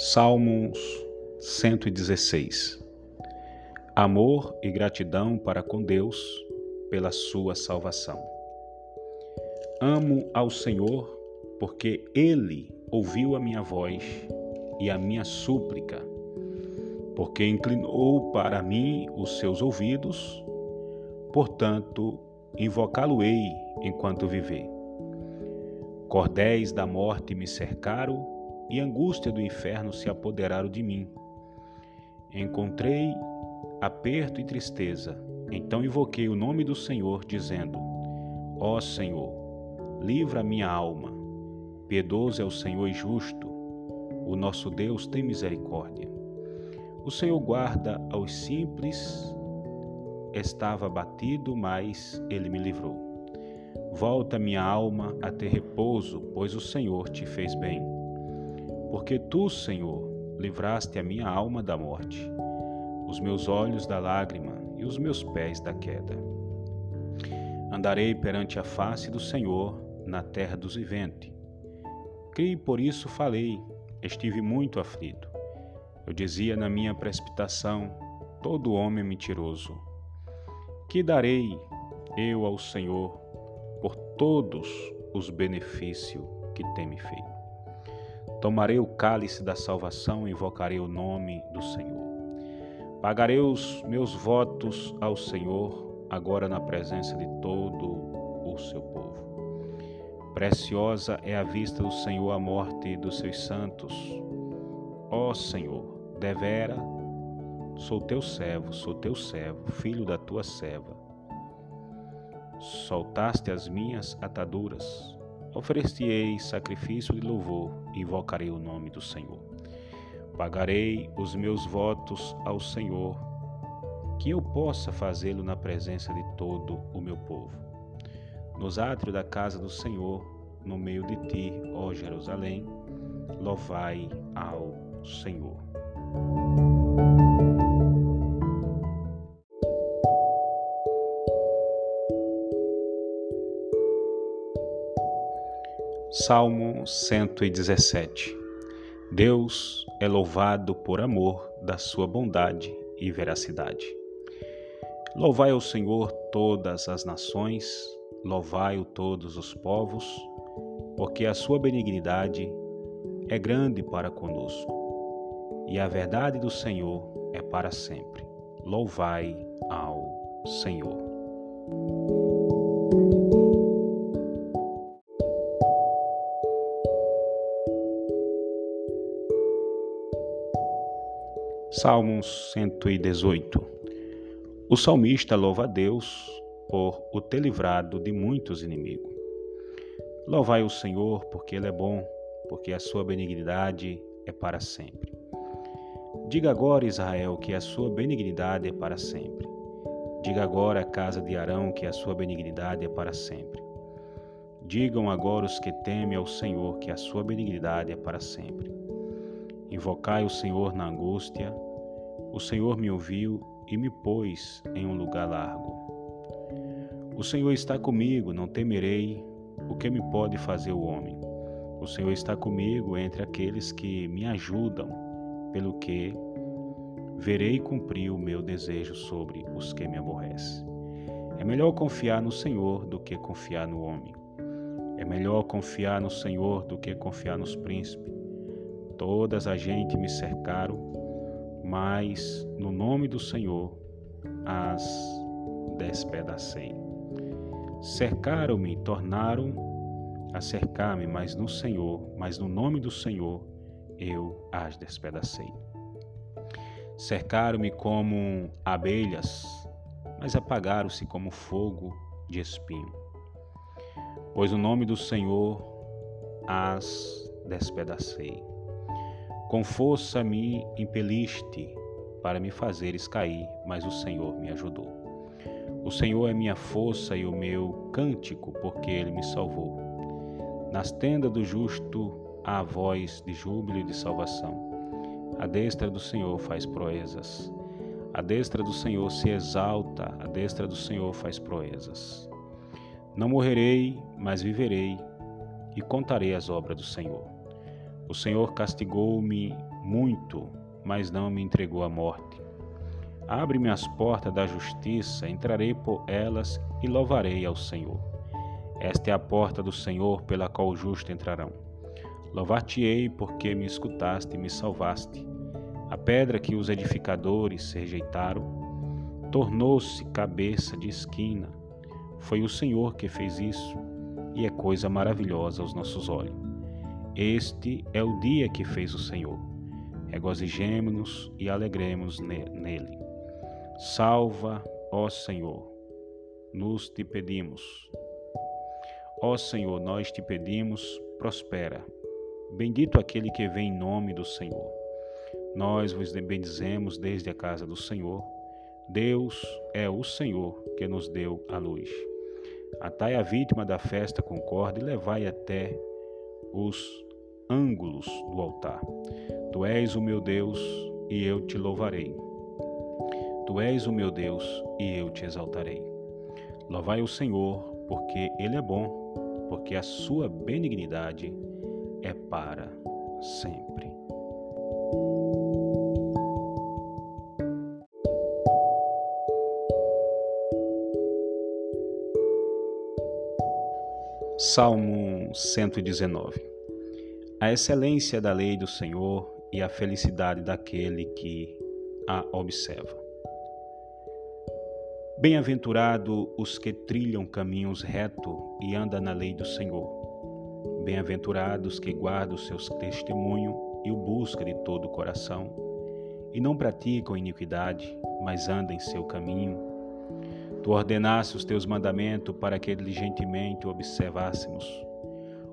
Salmos 116 Amor e gratidão para com Deus pela sua salvação. Amo ao Senhor porque Ele ouviu a minha voz e a minha súplica, porque inclinou para mim os seus ouvidos, portanto, invocá-lo-ei enquanto viver. Cordéis da morte me cercaram e angústia do inferno se apoderaram de mim. Encontrei aperto e tristeza. Então invoquei o nome do Senhor, dizendo: Ó Senhor, livra minha alma. Piedoso é o Senhor e justo. O nosso Deus tem misericórdia. O Senhor guarda aos simples. Estava abatido, mas ele me livrou. Volta minha alma a ter repouso, pois o Senhor te fez bem porque tu, Senhor, livraste a minha alma da morte, os meus olhos da lágrima e os meus pés da queda. Andarei perante a face do Senhor na terra dos viventes. Criei, por isso falei, estive muito aflito. Eu dizia na minha precipitação, todo homem mentiroso. Que darei eu ao Senhor por todos os benefícios que tem me feito? Tomarei o cálice da salvação e invocarei o nome do Senhor. Pagarei os meus votos ao Senhor, agora na presença de todo o seu povo. Preciosa é a vista do Senhor a morte dos seus santos. Ó Senhor, devera, sou teu servo, sou teu servo, filho da tua serva. Soltaste as minhas ataduras, Ofereci-ei sacrifício de louvor e invocarei o nome do Senhor. Pagarei os meus votos ao Senhor, que eu possa fazê-lo na presença de todo o meu povo. Nos átrios da casa do Senhor, no meio de ti, ó Jerusalém, louvai ao Senhor. Salmo 117 Deus é louvado por amor da sua bondade e veracidade. Louvai ao Senhor todas as nações, louvai-o todos os povos, porque a sua benignidade é grande para conosco, e a verdade do Senhor é para sempre. Louvai ao Senhor. Salmos 118 O salmista louva a Deus por o ter livrado de muitos inimigos. Louvai o Senhor, porque Ele é bom, porque a sua benignidade é para sempre. Diga agora, Israel, que a sua benignidade é para sempre. Diga agora, casa de Arão, que a sua benignidade é para sempre. Digam agora os que temem ao Senhor, que a sua benignidade é para sempre. Invocai o Senhor na angústia, o Senhor me ouviu e me pôs em um lugar largo. O Senhor está comigo, não temerei o que me pode fazer o homem. O Senhor está comigo entre aqueles que me ajudam, pelo que verei cumprir o meu desejo sobre os que me aborrecem. É melhor confiar no Senhor do que confiar no homem. É melhor confiar no Senhor do que confiar nos príncipes. Todas a gente me cercaram mas no nome do Senhor as despedacei. Cercaram-me, tornaram a cercar-me, mas no Senhor, mas no nome do Senhor eu as despedacei. Cercaram-me como abelhas, mas apagaram-se como fogo de espinho. Pois o nome do Senhor as despedacei. Com força me impeliste para me fazeres cair, mas o Senhor me ajudou. O Senhor é minha força e o meu cântico, porque ele me salvou. Nas tendas do justo há voz de júbilo e de salvação. A destra do Senhor faz proezas. A destra do Senhor se exalta, a destra do Senhor faz proezas. Não morrerei, mas viverei e contarei as obras do Senhor. O Senhor castigou-me muito, mas não me entregou à morte. Abre-me as portas da justiça, entrarei por elas e louvarei ao Senhor. Esta é a porta do Senhor pela qual os justos entrarão. Louvar-te-ei porque me escutaste e me salvaste. A pedra que os edificadores rejeitaram tornou-se cabeça de esquina. Foi o Senhor que fez isso, e é coisa maravilhosa aos nossos olhos. Este é o dia que fez o Senhor. Regozijemo-nos e alegremos nele. Salva, ó Senhor, nos te pedimos. Ó Senhor, nós te pedimos, prospera. Bendito aquele que vem em nome do Senhor. Nós vos bendizemos desde a casa do Senhor. Deus é o Senhor que nos deu a luz. Atai a vítima da festa com corda e levai até os ângulos do altar. Tu és o meu Deus e eu te louvarei. Tu és o meu Deus e eu te exaltarei. Louvai o Senhor, porque Ele é bom, porque a sua benignidade é para sempre. Salmo 119 A excelência da lei do Senhor e a felicidade daquele que a observa. Bem-aventurado os que trilham caminhos reto e andam na lei do Senhor. Bem-aventurados que guardam o seu testemunho e o buscam de todo o coração, e não praticam iniquidade, mas andam em seu caminho. Tu ordenaste os teus mandamentos para que diligentemente observássemos.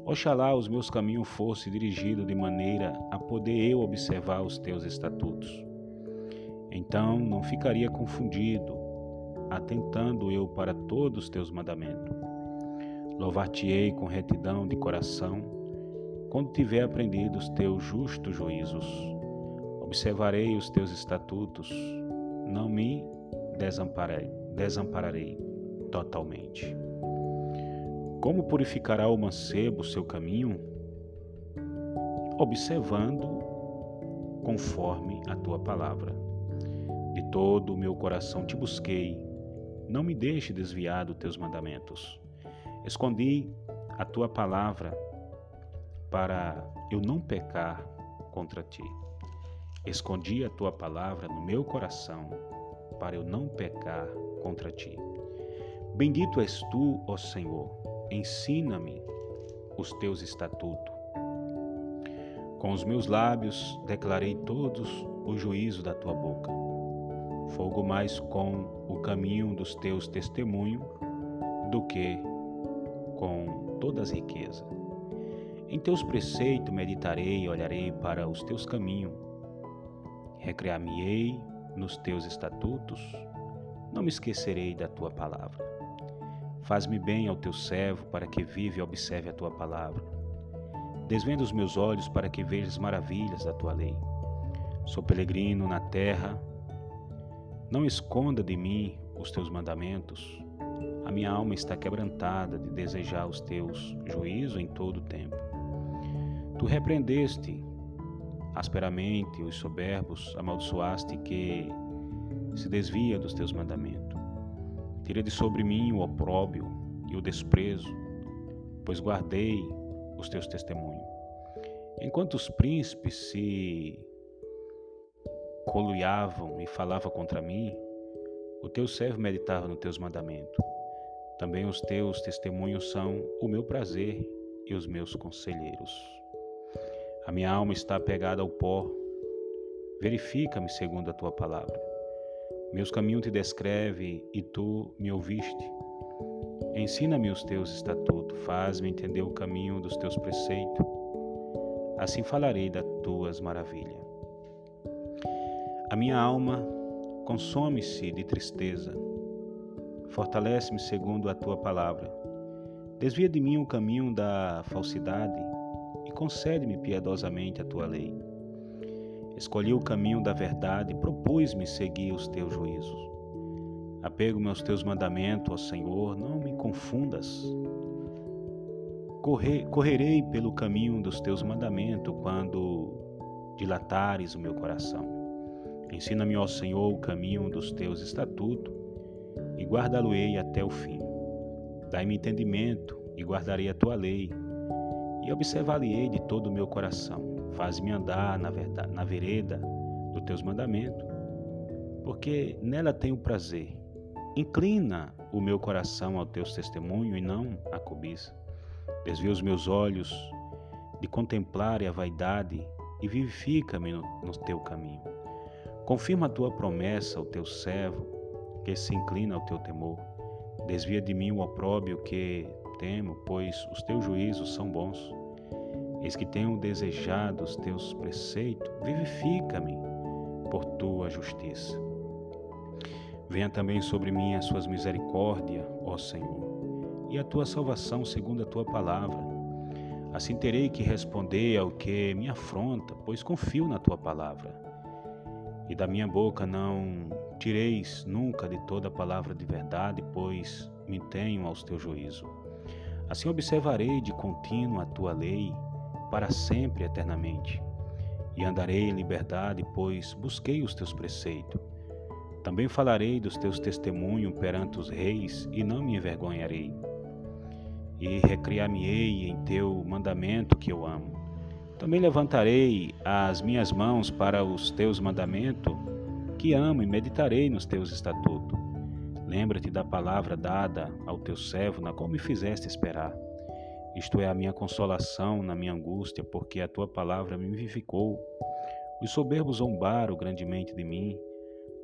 Oxalá os meus caminhos fossem dirigidos de maneira a poder eu observar os teus estatutos. Então não ficaria confundido, atentando eu para todos os teus mandamentos. Louvar-te-ei com retidão de coração, quando tiver aprendido os teus justos juízos. Observarei os teus estatutos, não me desamparei, desampararei totalmente. Como purificará o mancebo seu caminho? Observando conforme a tua palavra. De todo o meu coração te busquei, não me deixe desviar dos teus mandamentos. Escondi a tua palavra para eu não pecar contra ti. Escondi a tua palavra no meu coração para eu não pecar contra ti. Bendito és tu, ó Senhor, ensina-me os teus estatutos. Com os meus lábios declarei todos o juízo da tua boca. Fogo mais com o caminho dos teus testemunhos do que com todas as riquezas. Em teus preceitos meditarei e olharei para os teus caminhos. Recrear-me-ei nos teus estatutos, não me esquecerei da tua palavra. Faz-me bem ao teu servo, para que vive e observe a tua palavra. Desvenda os meus olhos para que veja as maravilhas da tua lei. Sou peregrino na terra, não esconda de mim os teus mandamentos. A minha alma está quebrantada de desejar os teus juízos em todo o tempo. Tu repreendeste asperamente os soberbos, amaldiçoaste que se desvia dos teus mandamentos. Tira de sobre mim o opróbio e o desprezo, pois guardei os teus testemunhos. Enquanto os príncipes se coluiavam e falavam contra mim, o teu servo meditava nos teus mandamentos. Também os teus testemunhos são o meu prazer e os meus conselheiros. A minha alma está apegada ao pó. Verifica-me segundo a tua palavra. Meus caminhos te descreve e tu me ouviste. Ensina-me os teus estatutos, faz-me entender o caminho dos teus preceitos. Assim falarei das tuas maravilhas. A minha alma consome-se de tristeza Fortalece-me segundo a tua palavra. Desvia de mim o caminho da falsidade e concede-me piedosamente a tua lei. Escolhi o caminho da verdade e propus-me seguir os teus juízos. Apego-me aos teus mandamentos, ó Senhor, não me confundas. Correr, correrei pelo caminho dos teus mandamentos quando dilatares o meu coração. Ensina-me, ó Senhor, o caminho dos teus estatutos e guardá-lo-ei até o fim. Dai-me entendimento e guardarei a tua lei e observar-lhe-ei de todo o meu coração. Faz-me andar na, verdade, na vereda dos teus mandamentos, porque nela tenho prazer. Inclina o meu coração ao teus testemunhos e não à cobiça. Desvia os meus olhos de contemplar a vaidade e vivifica-me no, no teu caminho. Confirma a tua promessa ao teu servo, que se inclina ao teu temor. Desvia de mim o opróbio que temo, pois os teus juízos são bons. Eis que tenho desejado os teus preceitos, vivifica-me por tua justiça. Venha também sobre mim as suas misericórdias, ó Senhor, e a tua salvação segundo a tua palavra Assim terei que responder ao que me afronta, pois confio na tua palavra. E da minha boca não tireis nunca de toda palavra de verdade, pois me tenho aos teus juízos. Assim observarei de contínuo a tua lei, para sempre eternamente. E andarei em liberdade, pois busquei os teus preceitos. Também falarei dos teus testemunhos perante os reis, e não me envergonharei e recriar-me-ei em teu mandamento que eu amo. Também levantarei as minhas mãos para os teus mandamentos que amo e meditarei nos teus estatutos. Lembra-te da palavra dada ao teu servo, na qual me fizeste esperar. Isto é a minha consolação na minha angústia, porque a tua palavra me vivificou. Os soberbos zombaram grandemente de mim,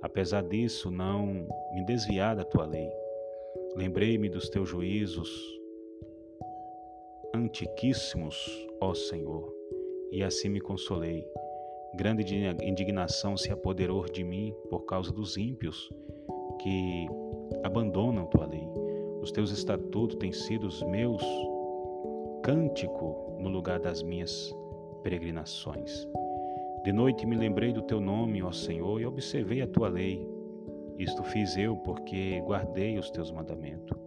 apesar disso não me desviar da tua lei. Lembrei-me dos teus juízos, antiquíssimos, ó Senhor, e assim me consolei. Grande indignação se apoderou de mim por causa dos ímpios que abandonam tua lei. Os teus estatutos têm sido os meus cântico no lugar das minhas peregrinações. De noite me lembrei do teu nome, ó Senhor, e observei a tua lei. Isto fiz eu porque guardei os teus mandamentos.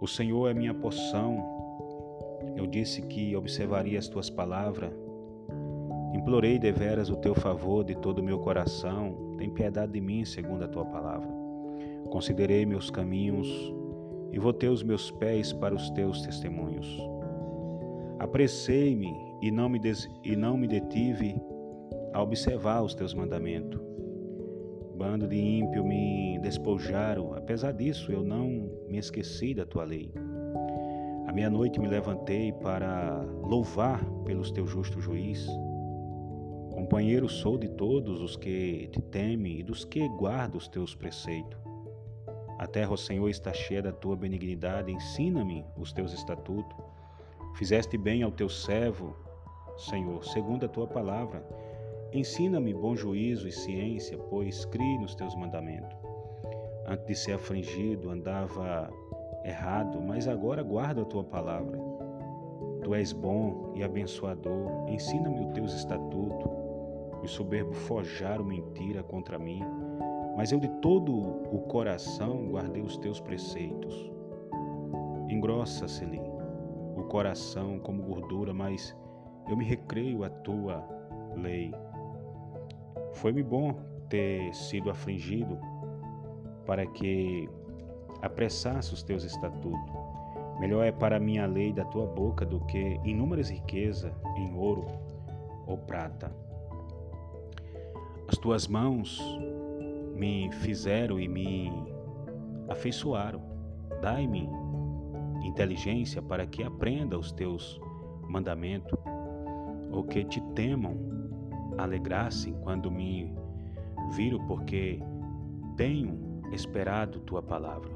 O Senhor é minha poção eu disse que observaria as tuas palavras. Implorei deveras o teu favor de todo o meu coração. Tem piedade de mim, segundo a tua palavra. Considerei meus caminhos e votei os meus pés para os teus testemunhos. Apressei-me e não me e não me detive a observar os teus mandamentos. Bando de ímpio me despojaram, apesar disso eu não me esqueci da tua lei. À meia-noite me levantei para louvar pelos teu justo juiz. Companheiro sou de todos os que te temem e dos que guardam os teus preceitos. A terra, ó Senhor, está cheia da tua benignidade. Ensina-me os teus estatutos. Fizeste bem ao teu servo, Senhor, segundo a tua palavra. Ensina-me bom juízo e ciência, pois criei nos teus mandamentos. Antes de ser afligido, andava errado, mas agora guardo a tua palavra. Tu és bom e abençoador, ensina-me os teus estatutos. Os soberbos forjaram mentira contra mim, mas eu de todo o coração guardei os teus preceitos. Engrossa-se-lhe o coração como gordura, mas eu me recreio a tua lei. Foi-me bom ter sido afligido para que apressasse os teus estatutos. Melhor é para mim a lei da tua boca do que inúmeras riquezas em ouro ou prata. As tuas mãos me fizeram e me afeiçoaram. Dai-me inteligência para que aprenda os teus mandamentos, ou que te temam, alegrassem quando me viram, porque tenho esperado tua palavra.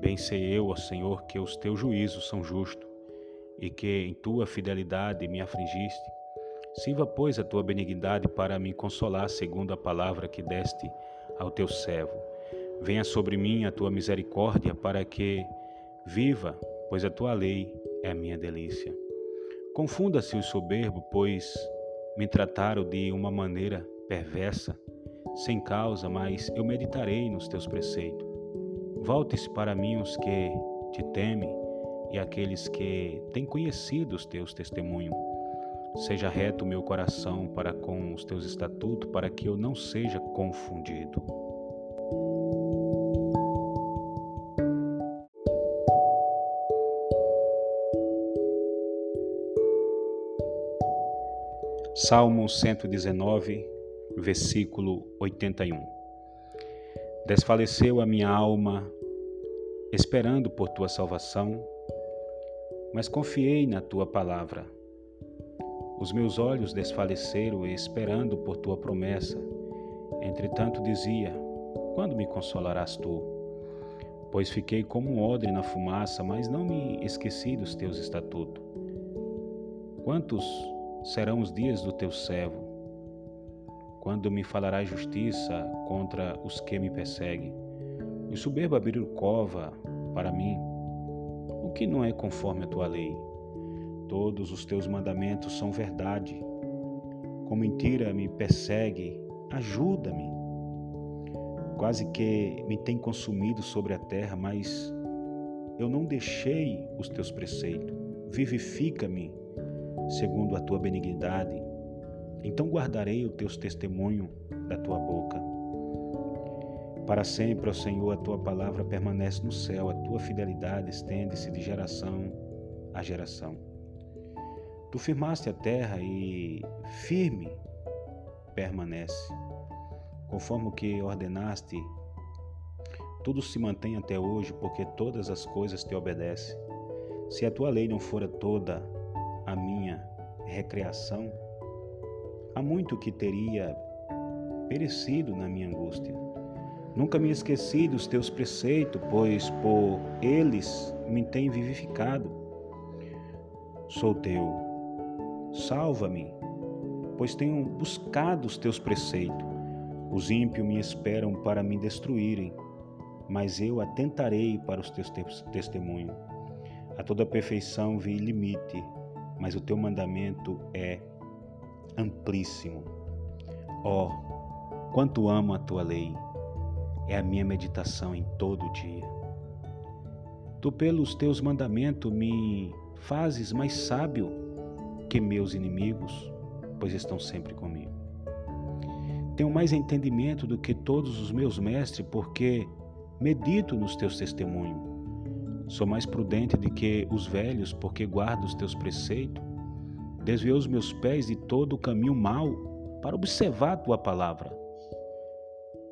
Bem sei eu, ó Senhor, que os teus juízos são justos e que em tua fidelidade me afligiste. Sirva, pois, a tua benignidade para me consolar, segundo a palavra que deste ao teu servo. Venha sobre mim a tua misericórdia, para que viva, pois a tua lei é a minha delícia. Confunda-se o soberbo, pois me trataram de uma maneira perversa, sem causa, mas eu meditarei nos teus preceitos. Volte-se para mim os que te temem e aqueles que têm conhecido os teus testemunhos. Seja reto meu coração para com os teus estatutos, para que eu não seja confundido. Salmo 119, versículo 81. Desfaleceu a minha alma, esperando por tua salvação, mas confiei na tua palavra. Os meus olhos desfaleceram esperando por tua promessa. Entretanto dizia: Quando me consolarás tu? Pois fiquei como um odre na fumaça, mas não me esqueci dos teus estatutos. Quantos serão os dias do teu servo? Quando me falarás justiça contra os que me perseguem? Os soberbos abriram cova para mim. O que não é conforme a tua lei? Todos os teus mandamentos são verdade. Com mentira me persegue, ajuda-me. Quase que me tem consumido sobre a terra, mas eu não deixei os teus preceitos. Vivifica-me segundo a tua benignidade. Então guardarei os teus testemunhos da tua boca. Para sempre, ó Senhor, a tua palavra permanece no céu, a tua fidelidade estende-se de geração a geração. Tu firmaste a terra e firme permanece. Conforme o que ordenaste, tudo se mantém até hoje, porque todas as coisas te obedecem. Se a tua lei não fora toda a minha recreação, há muito que teria perecido na minha angústia. Nunca me esqueci dos teus preceitos, pois por eles me tem vivificado. Sou teu Salva-me, pois tenho buscado os teus preceitos. Os ímpios me esperam para me destruírem, mas eu atentarei para os teus testemunhos. A toda perfeição vi limite, mas o teu mandamento é amplíssimo. Ó, oh, quanto amo a tua lei, é a minha meditação em todo dia. Tu, pelos teus mandamentos, me fazes mais sábio que meus inimigos, pois estão sempre comigo. Tenho mais entendimento do que todos os meus mestres, porque medito nos teus testemunhos. Sou mais prudente do que os velhos, porque guardo os teus preceitos. Desviou os meus pés de todo o caminho mau para observar a tua palavra.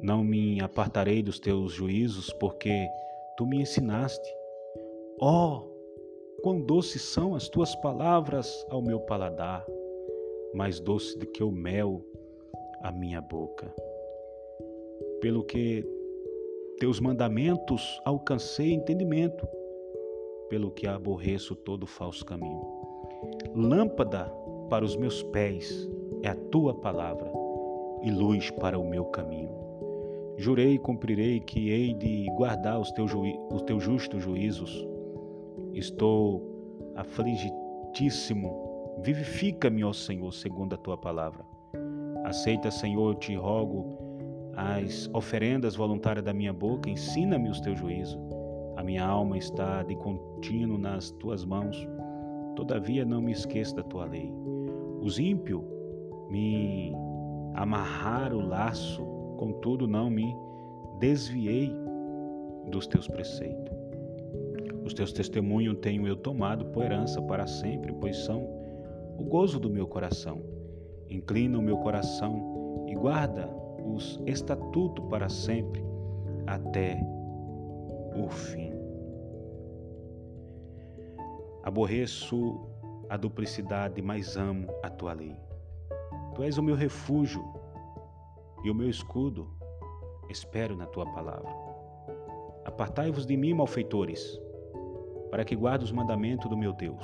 Não me apartarei dos teus juízos, porque tu me ensinaste. Oh, Quão doces são as tuas palavras ao meu paladar, mais doce do que o mel à minha boca. Pelo que teus mandamentos alcancei entendimento, pelo que aborreço todo falso caminho. Lâmpada para os meus pés é a tua palavra e luz para o meu caminho. Jurei e cumprirei que hei de guardar os teus, os teus justos juízos Estou afligidíssimo. Vivifica-me, ó Senhor, segundo a tua palavra. Aceita, Senhor, te rogo, as oferendas voluntárias da minha boca, ensina-me os teus juízos. A minha alma está de contínuo nas tuas mãos, todavia não me esqueça da tua lei. Os ímpios me amarraram o laço, contudo não me desviei dos teus preceitos. Os teus testemunhos tenho eu tomado por herança para sempre, pois são o gozo do meu coração. Inclina o meu coração e guarda os estatutos para sempre, até o fim. Aborreço a duplicidade, mas amo a tua lei. Tu és o meu refúgio e o meu escudo. Espero na tua palavra. Apartai-vos de mim, malfeitores para que guarde os mandamentos do meu Deus.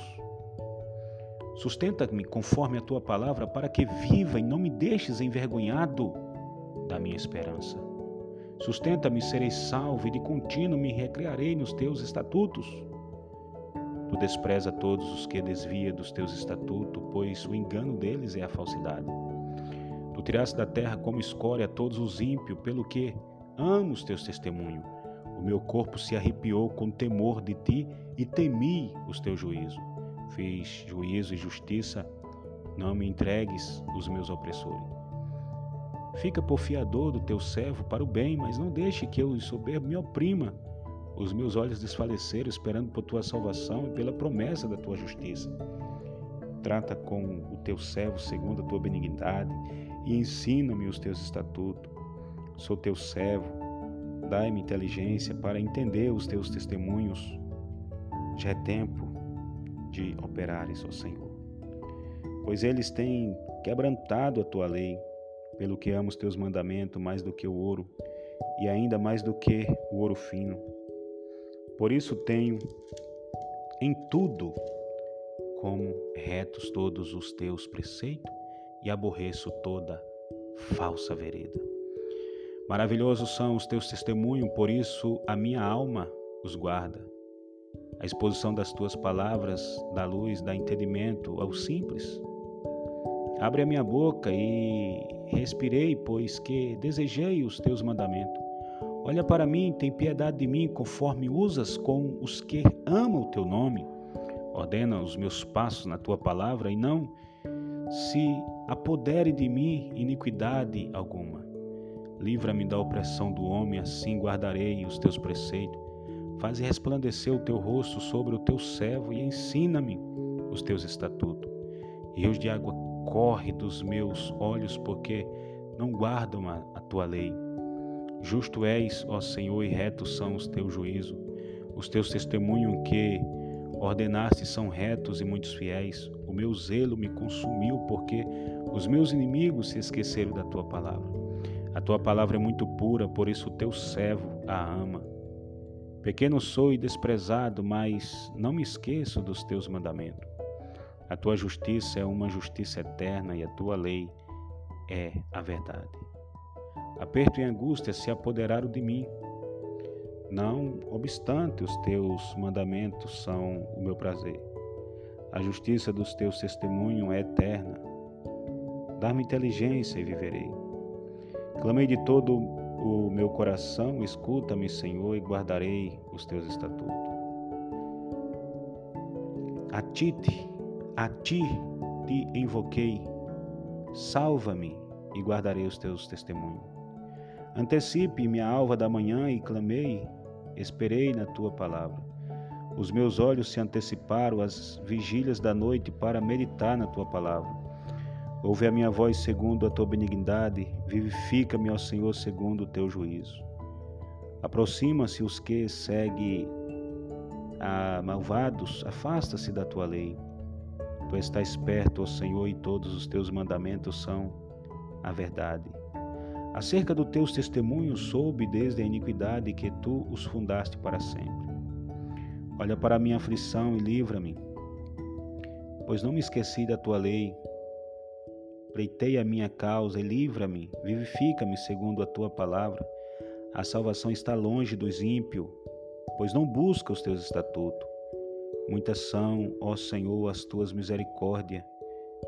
Sustenta-me conforme a tua palavra, para que viva e não me deixes envergonhado da minha esperança. Sustenta-me, serei salvo, e de contínuo me recrearei nos teus estatutos. Tu despreza todos os que desvia dos teus estatutos, pois o engano deles é a falsidade. Tu tiraste da terra como escória todos os ímpios, pelo que amo os teus testemunhos. O meu corpo se arrepiou com temor de ti e temi os teus juízos. Fiz juízo e justiça não me entregues os meus opressores. Fica por fiador do teu servo para o bem, mas não deixe que eu, soberbo, me oprima. Os meus olhos desfaleceram, esperando por tua salvação e pela promessa da tua justiça. Trata com o teu servo segundo a tua benignidade e ensina-me os teus estatutos. Sou teu servo, dai-me inteligência para entender os teus testemunhos. Já é tempo de operares, ó Senhor. Pois eles têm quebrantado a tua lei, pelo que amo os teus mandamentos mais do que o ouro, e ainda mais do que o ouro fino. Por isso tenho em tudo como retos todos os teus preceitos e aborreço toda falsa vereda. Maravilhosos são os teus testemunhos, por isso a minha alma os guarda. A exposição das tuas palavras dá luz, dá entendimento ao simples. Abre a minha boca e respirei, pois que desejei os teus mandamentos. Olha para mim, tem piedade de mim, conforme usas com os que amam o teu nome. Ordena os meus passos na tua palavra e não se apodere de mim iniquidade alguma. Livra-me da opressão do homem, assim guardarei os teus preceitos. Faze resplandecer o teu rosto sobre o teu servo e ensina-me os teus estatutos. Rios de água corre dos meus olhos, porque não guardam a, a tua lei. Justo és, ó Senhor, e retos são os teus juízos. Os teus testemunhos que ordenaste são retos e muitos fiéis. O meu zelo me consumiu, porque os meus inimigos se esqueceram da tua palavra. A tua palavra é muito pura, por isso o teu servo a ama. Pequeno sou e desprezado, mas não me esqueço dos teus mandamentos. A tua justiça é uma justiça eterna e a tua lei é a verdade. Aperto e angústia se apoderaram de mim. Não obstante, os teus mandamentos são o meu prazer. A justiça dos teus testemunhos é eterna. Dá-me inteligência e viverei. Clamei de todo o meu coração, escuta-me, Senhor, e guardarei os teus estatutos. A ti, a ti te invoquei, salva-me e guardarei os teus testemunhos. Antecipe minha alva da manhã e clamei, esperei na tua palavra. Os meus olhos se anteciparam às vigílias da noite para meditar na tua palavra. Ouve a minha voz segundo a tua benignidade, vivifica-me, ó Senhor, segundo o teu juízo. Aproxima-se os que seguem a malvados, afasta-se da tua lei. Tu estás perto, ó Senhor, e todos os teus mandamentos são a verdade. Acerca dos teus testemunhos soube desde a iniquidade que tu os fundaste para sempre. Olha para a minha aflição e livra-me, pois não me esqueci da tua lei Pleitei a minha causa e livra-me, vivifica-me segundo a tua palavra. A salvação está longe dos ímpios, pois não busca os teus estatutos. Muitas são, ó Senhor, as tuas misericórdias.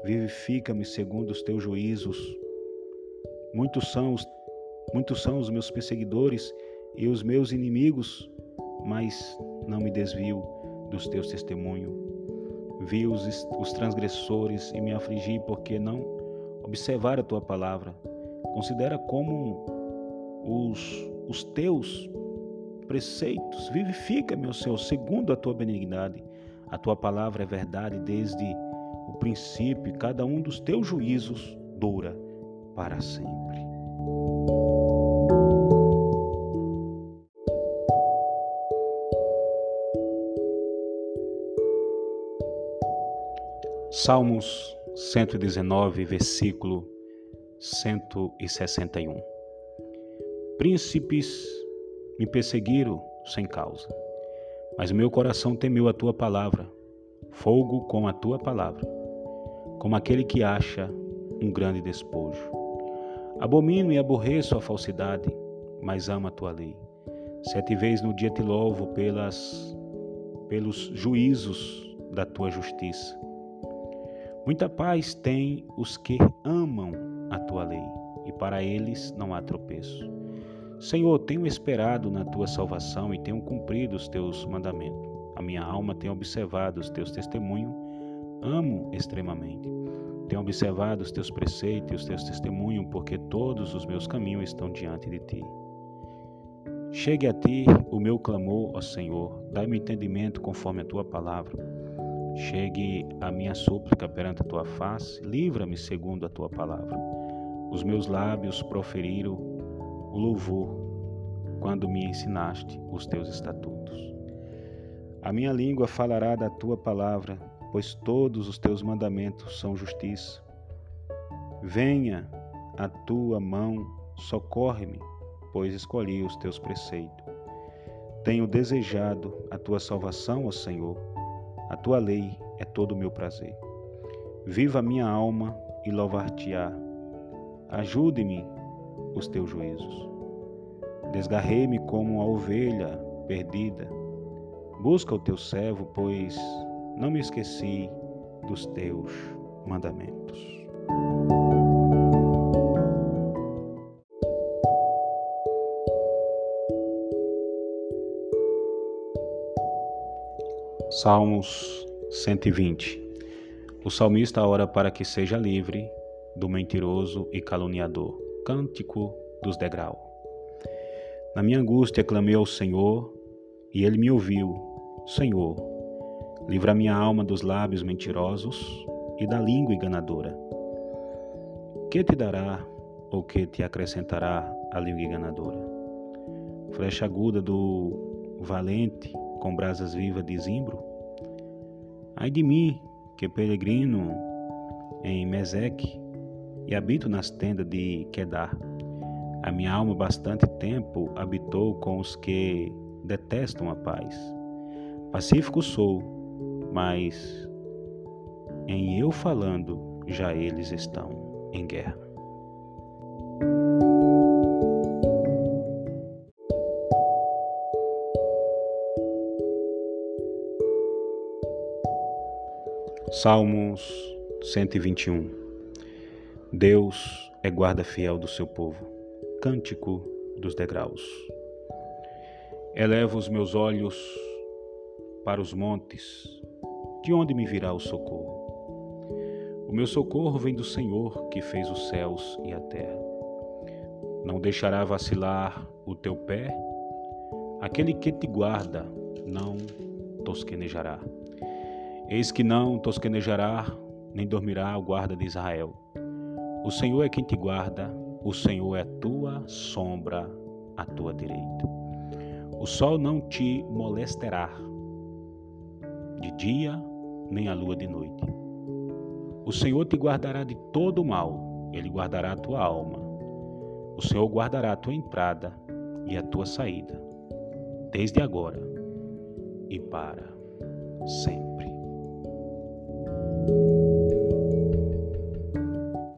Vivifica-me segundo os teus juízos. Muitos são os, muitos são os meus perseguidores e os meus inimigos, mas não me desvio dos teus testemunhos. Vi os, os transgressores e me afligi porque não observar a tua palavra. Considera como os, os teus preceitos. Vivifica, meu Senhor, segundo a tua benignidade. A tua palavra é verdade desde o princípio, cada um dos teus juízos dura para sempre. Salmos 119, versículo 161. Príncipes me perseguiram sem causa, mas meu coração temeu a tua palavra, fogo com a tua palavra, como aquele que acha um grande despojo. Abomino e aborreço a falsidade, mas amo a tua lei. Sete vezes no dia te louvo pelas, pelos juízos da tua justiça Muita paz tem os que amam a tua lei, e para eles não há tropeço. Senhor, tenho esperado na tua salvação e tenho cumprido os teus mandamentos. A minha alma tem observado os teus testemunhos, amo extremamente. Tenho observado os teus preceitos e os teus testemunhos, porque todos os meus caminhos estão diante de ti. Chegue a ti o meu clamor, ó Senhor, dai-me entendimento conforme a tua palavra. Chegue a minha súplica perante a tua face, livra-me segundo a tua palavra. Os meus lábios proferiram o louvor quando me ensinaste os teus estatutos. A minha língua falará da tua palavra, pois todos os teus mandamentos são justiça. Venha a tua mão, socorre-me, pois escolhi os teus preceitos. Tenho desejado a tua salvação, ó Senhor. A tua lei é todo o meu prazer. Viva a minha alma e louvar-te-á. Ajude-me os teus juízos. Desgarrei-me como a ovelha perdida. Busca o teu servo, pois não me esqueci dos teus mandamentos. Salmos 120 O salmista ora para que seja livre do mentiroso e caluniador. Cântico dos degraus. Na minha angústia clamei ao Senhor e ele me ouviu. Senhor, livra minha alma dos lábios mentirosos e da língua enganadora. Que te dará ou que te acrescentará a língua enganadora? Flecha aguda do valente com brasas vivas de zimbro? Ai de mim, que peregrino em Meseque e habito nas tendas de Quedar. A minha alma bastante tempo habitou com os que detestam a paz. Pacífico sou, mas em eu falando já eles estão em guerra. Salmos 121 Deus é guarda fiel do seu povo. Cântico dos degraus. Elevo os meus olhos para os montes, de onde me virá o socorro? O meu socorro vem do Senhor que fez os céus e a terra. Não deixará vacilar o teu pé, aquele que te guarda não tosquenejará. Eis que não tosquenejará, nem dormirá o guarda de Israel. O Senhor é quem te guarda, o Senhor é a tua sombra à tua direita. O sol não te molestará de dia, nem a lua de noite. O Senhor te guardará de todo o mal, ele guardará a tua alma. O Senhor guardará a tua entrada e a tua saída, desde agora e para sempre.